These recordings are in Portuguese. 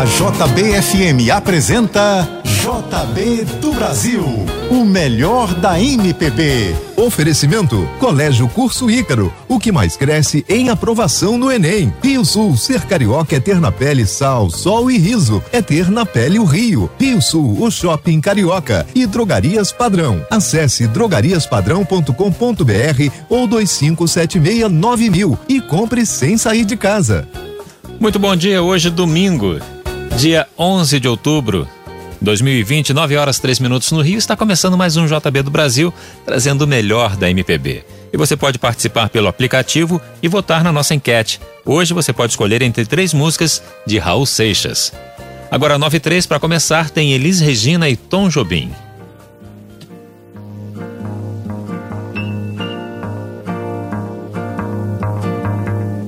A JBFM apresenta JB do Brasil, o melhor da MPB. Oferecimento Colégio Curso Ícaro, o que mais cresce em aprovação no Enem. Rio Sul, ser carioca é ter na pele sal, sol e riso, é ter na pele o Rio. Rio Sul, o shopping carioca e drogarias padrão. Acesse drogariaspadrão.com.br ou 2576 mil e compre sem sair de casa. Muito bom dia, hoje domingo, dia 11 de outubro 2020, 9 horas 3 minutos no Rio, está começando mais um JB do Brasil, trazendo o melhor da MPB. E você pode participar pelo aplicativo e votar na nossa enquete. Hoje você pode escolher entre três músicas de Raul Seixas. Agora, 9 e 3 para começar, tem Elis Regina e Tom Jobim.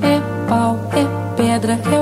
É pau, é pedra, é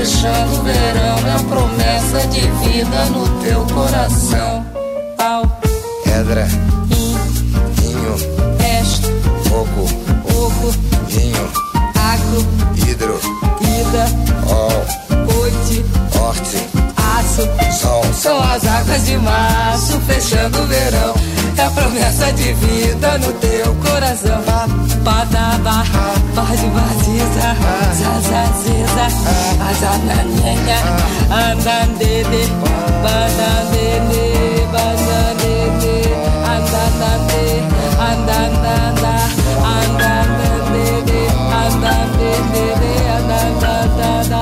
fechando o verão. É a promessa de vida no teu coração. Pau, pedra, in, vinho, resto, fogo, oco, vinho, agro, hidro, ida, ol, São as águas de março fechando o verão. É a promessa de vida no teu coração. Padaba, pode vaziza, zazaziza, azananenha, andandede, bandandede, bandandede, andanande, andandanda, andandandede, andandede, andandanda.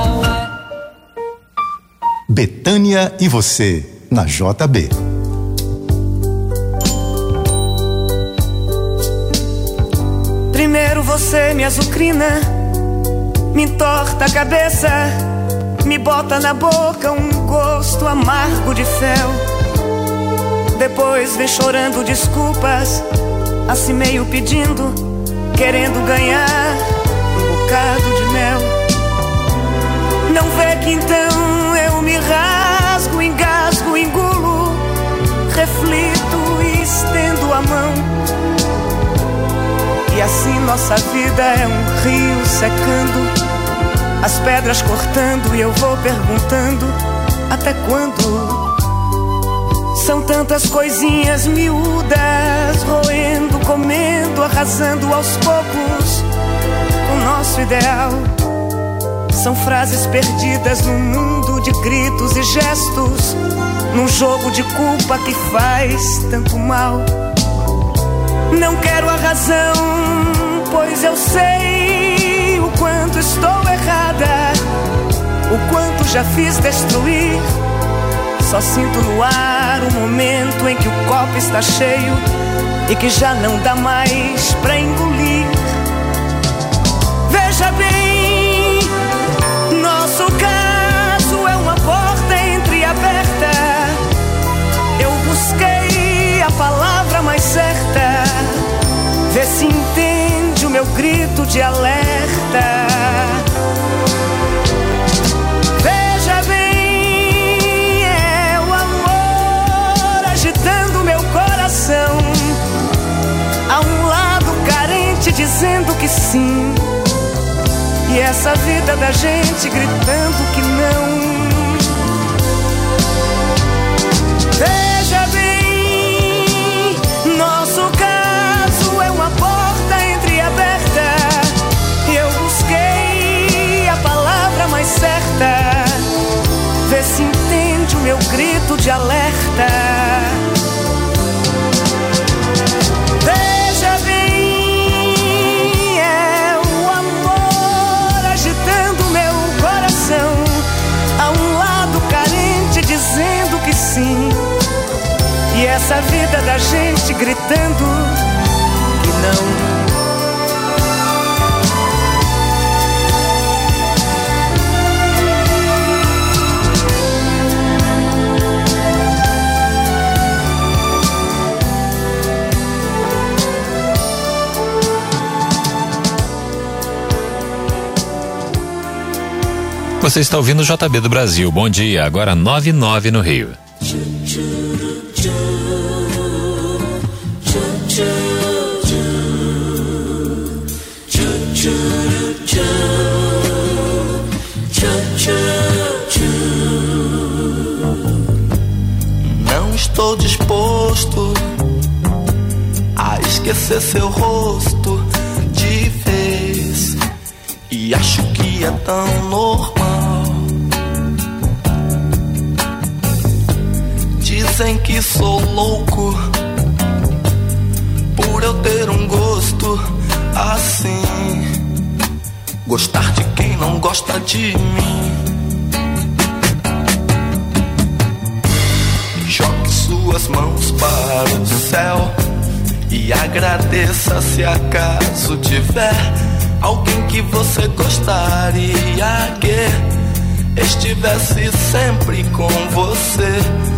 Betânia e você, na JB. Primeiro você me azucrina, me entorta a cabeça, me bota na boca um gosto amargo de fel. Depois vem chorando desculpas, assim meio pedindo, querendo ganhar um bocado de mel. Não vê que então eu me rasgo, estendo a mão. E assim nossa vida é um rio secando, as pedras cortando e eu vou perguntando até quando? São tantas coisinhas miúdas, roendo, comendo, arrasando aos poucos o nosso ideal. São frases perdidas num mundo de gritos e gestos, num jogo de culpa que faz tanto mal. Não quero a razão, pois eu sei o quanto estou errada, o quanto já fiz destruir. Só sinto no ar o momento em que o copo está cheio e que já não dá mais pra engolir. Veja bem, de alerta. Veja bem, é o amor agitando meu coração. Há um lado carente dizendo que sim. E essa vida da gente gritando de alerta. Veja bem, é o amor agitando meu coração. Há um lado carente dizendo que sim. E essa vida da gente gritando que não. Você está ouvindo o JB do Brasil. Bom dia, agora 99 no Rio. Não estou disposto a esquecer seu rosto de vez. E acho que é tão normal. Dizem que sou louco por eu ter um gosto assim. Gostar de quem não gosta de mim. Jogue suas mãos para o céu e agradeça se acaso tiver alguém que você gostaria que estivesse sempre com você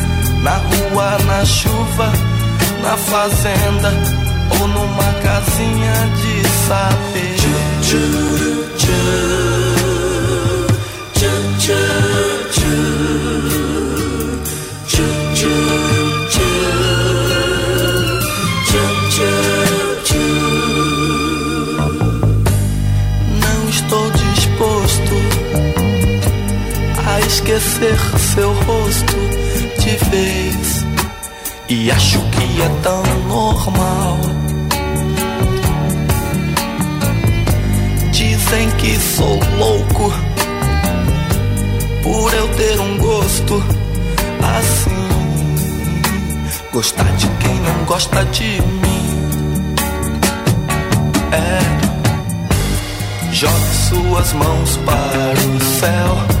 na rua, na chuva, na fazenda ou numa casinha de saber. Tchuru, tchuru, tchuru, tchuru, tchuru. esquecer seu rosto de vez. E acho que é tão normal. Dizem que sou louco por eu ter um gosto assim. Gostar de quem não gosta de mim. É. Jogue suas mãos para o céu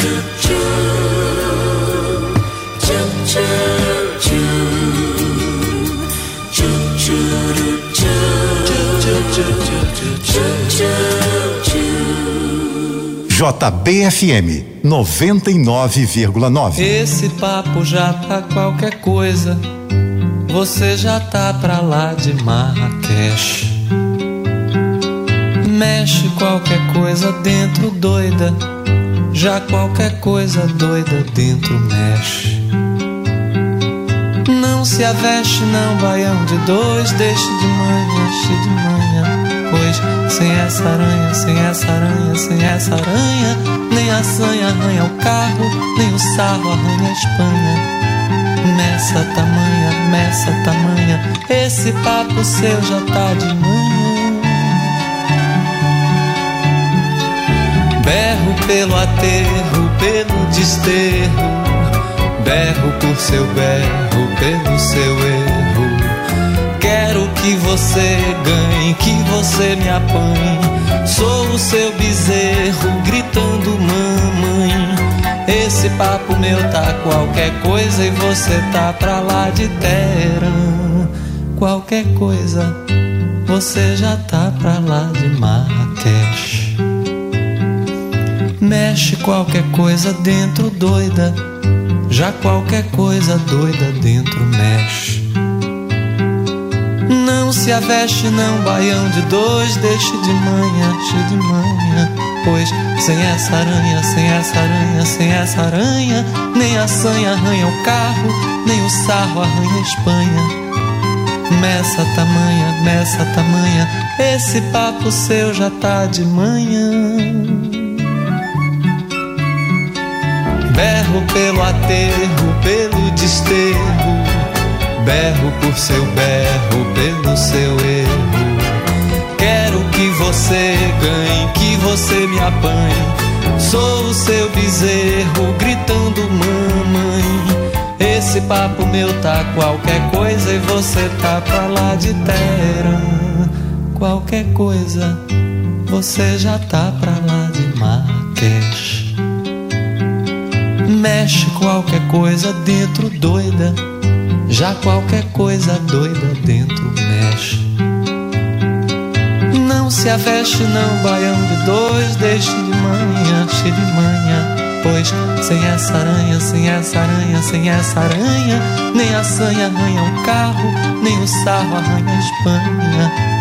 JBFM 99,9. Esse papo já tá qualquer coisa. Você já tá pra lá de Marrakech. Mexe qualquer coisa dentro doida. Já qualquer coisa doida dentro mexe. Não se aveste, não, baião de dois. Deixe de manhã, de manhã. Sem essa aranha, sem essa aranha, sem essa aranha, nem a sanha arranha o carro, nem o sarro arranha a Espanha. Nessa tamanha, nessa tamanha, esse papo seu já tá de manhã. Berro pelo aterro, pelo desterro, berro por seu berro, pelo seu erro. Quero que você ganhe, que você me apanhe. Sou o seu bezerro, gritando mamãe. Esse papo meu tá qualquer coisa e você tá pra lá de Teherã. Qualquer coisa, você já tá pra lá de Marrakech. Mexe qualquer coisa dentro doida, já qualquer coisa doida dentro mexe. Não se aveste não, baião de dois, deixe de manhã, cheio de manhã. Pois sem essa aranha, sem essa aranha, sem essa aranha, nem a sanha arranha o carro, nem o sarro arranha a Espanha. Meça tamanha, meça tamanha, esse papo seu já tá de manhã. Berro pelo aterro, pelo desterro, berro por seu berro, pelo seu erro. Quero que você ganhe, que você me apanhe. Sou o seu bezerro gritando mamãe. Esse papo meu tá qualquer coisa e você tá pra lá de terra. Qualquer coisa, você já tá pra lá de Marrakech. Mexe qualquer coisa dentro doida. Já qualquer coisa doida dentro mexe. Não se aveste não, baião de dois, deixe de manhã, cheio de manhã. Pois sem essa aranha, sem essa aranha, sem essa aranha, nem a sanha arranha o carro, nem o sarro arranha a Espanha.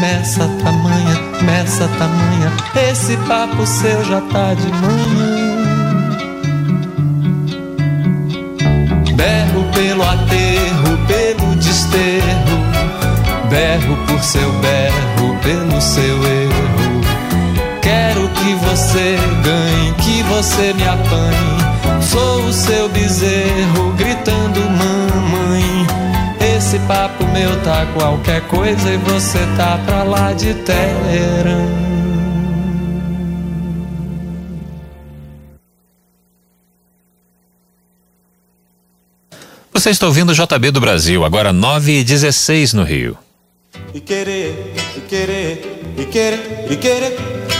Meça tamanha, meça tamanha, esse papo seu já tá de manhã. Berro pelo aterro, pelo desterro, berro por seu berro, pelo seu erro. Quero que você ganhe, que você me apanhe. Sou o seu bezerro, gritando mamãe. Esse papo meu tá qualquer coisa e você tá pra lá de Teherã. Você está ouvindo o JB do Brasil, agora 9 e 16 no Rio. E querer, e querer, e querer, e querer,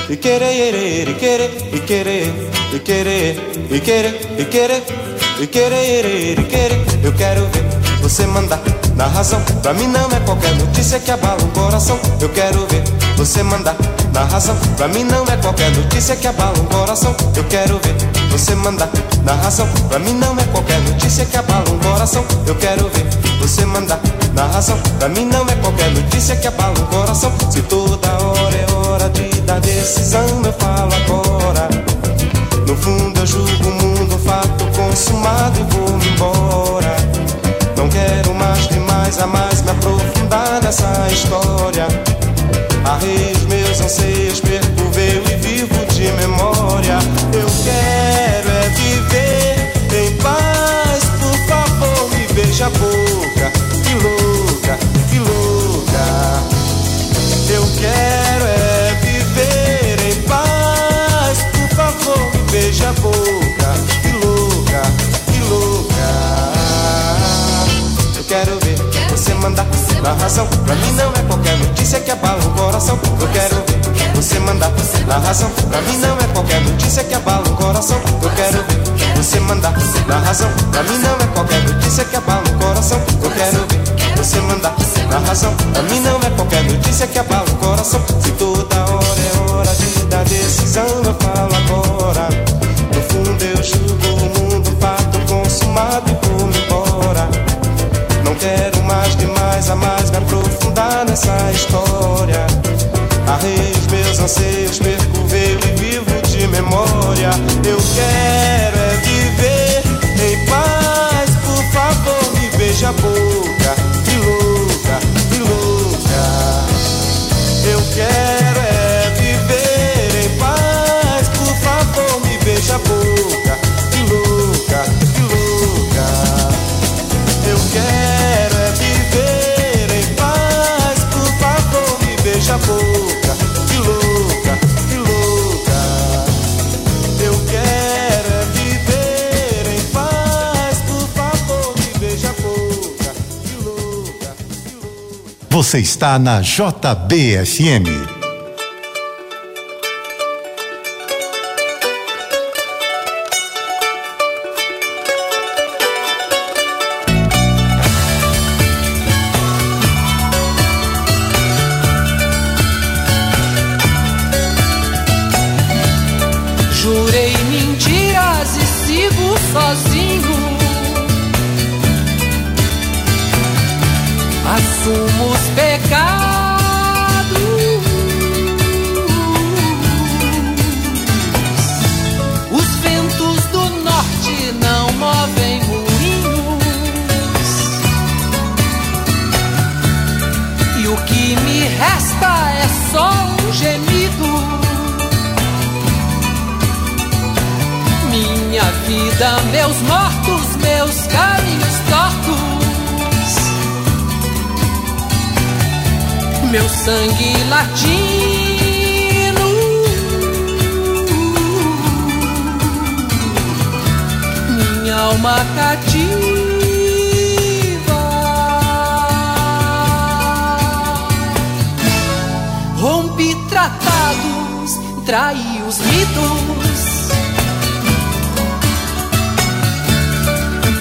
e querer, e querer, e querer, e querer, e querer, e querer, e querer, e querer, eu quero ver você mandar na razão. Pra mim não é qualquer notícia que abala o coração. Eu quero ver você mandar na razão. Pra mim não é qualquer notícia que abala o coração. Eu quero ver você mandar na razão. Pra mim não é qualquer notícia que abala um coração. Eu quero ver você mandar na razão. Pra mim não é qualquer notícia que abala um coração. Se toda hora é hora de dar decisão, eu falo agora. No fundo eu julgo o mundo, fato consumado e vou embora. Mais a mais me aprofundar nessa história. Arrei os meus anseios, percorreu e vivo de memória. Eu quero é viver em paz, por favor, me beija a boca. Que louca, que louca. Eu quero é viver em paz, por favor, me beija a boca. Mandar na razão. Pra mim não é qualquer notícia que abala o coração. Eu quero ver você mandar na razão. Pra mim não é qualquer notícia que abala o coração. Eu quero ver você mandar na razão. Pra mim não é qualquer notícia que abala o coração. Eu quero ver você mandar na razão. Pra mim não é qualquer notícia que abala o coração. Se toda hora é hora de dar decisão, eu falo agora. No fundo eu julgo o mundo, fato consumado mais a mais me aprofundar nessa história. Arrei os meus anseios, percorreu e vivo de memória. Eu quero é viver em paz, por favor, me beija a boca. Você está na JBFM. Meus mortos, meus caminhos tortos. Meu sangue latino. Minha alma cativa. Rompi tratados, traí os mitos.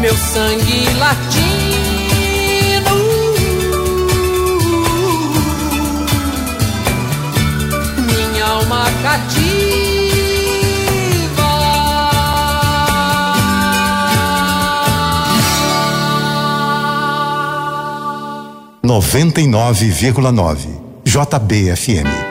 Meu sangue latino. Minha alma cativa. 99,9 JBFM.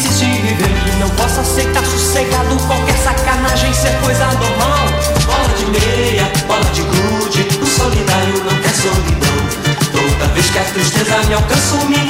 Insiste em viver. Não posso aceitar sossegado qualquer sacanagem, ser coisa normal. Bola de meia, bola de gude, o solidário não quer solidão. Toda vez que a tristeza me alcança, o menino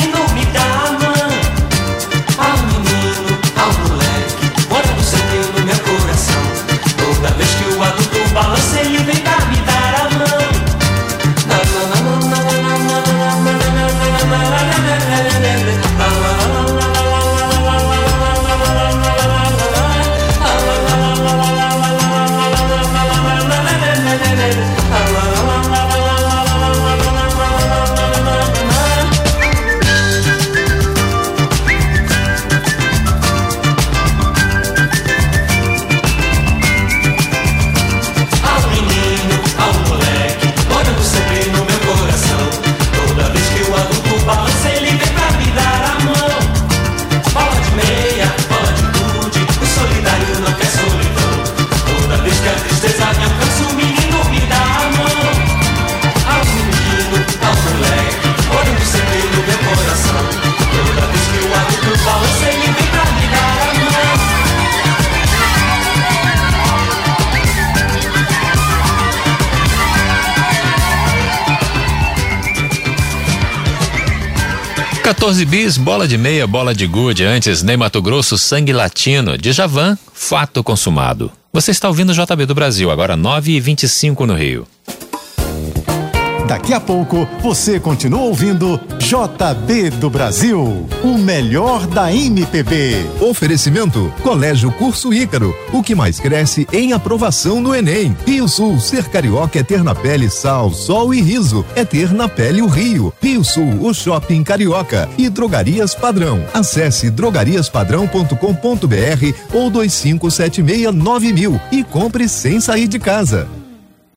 14 bis, bola de meia, bola de gude. Antes, Ney Mato Grosso, sangue latino. De Javan, fato consumado. Você está ouvindo o JB do Brasil, agora 9 e 25 no Rio. Daqui a pouco você continua ouvindo JB do Brasil, o melhor da MPB. Oferecimento Colégio Curso Ícaro, o que mais cresce em aprovação no Enem. Rio Sul, ser carioca é ter na pele sal, sol e riso, é ter na pele o Rio. Rio Sul, o shopping carioca e Drogarias Padrão. Acesse drogariaspadrão.com.br ou 25769000 e compre sem sair de casa.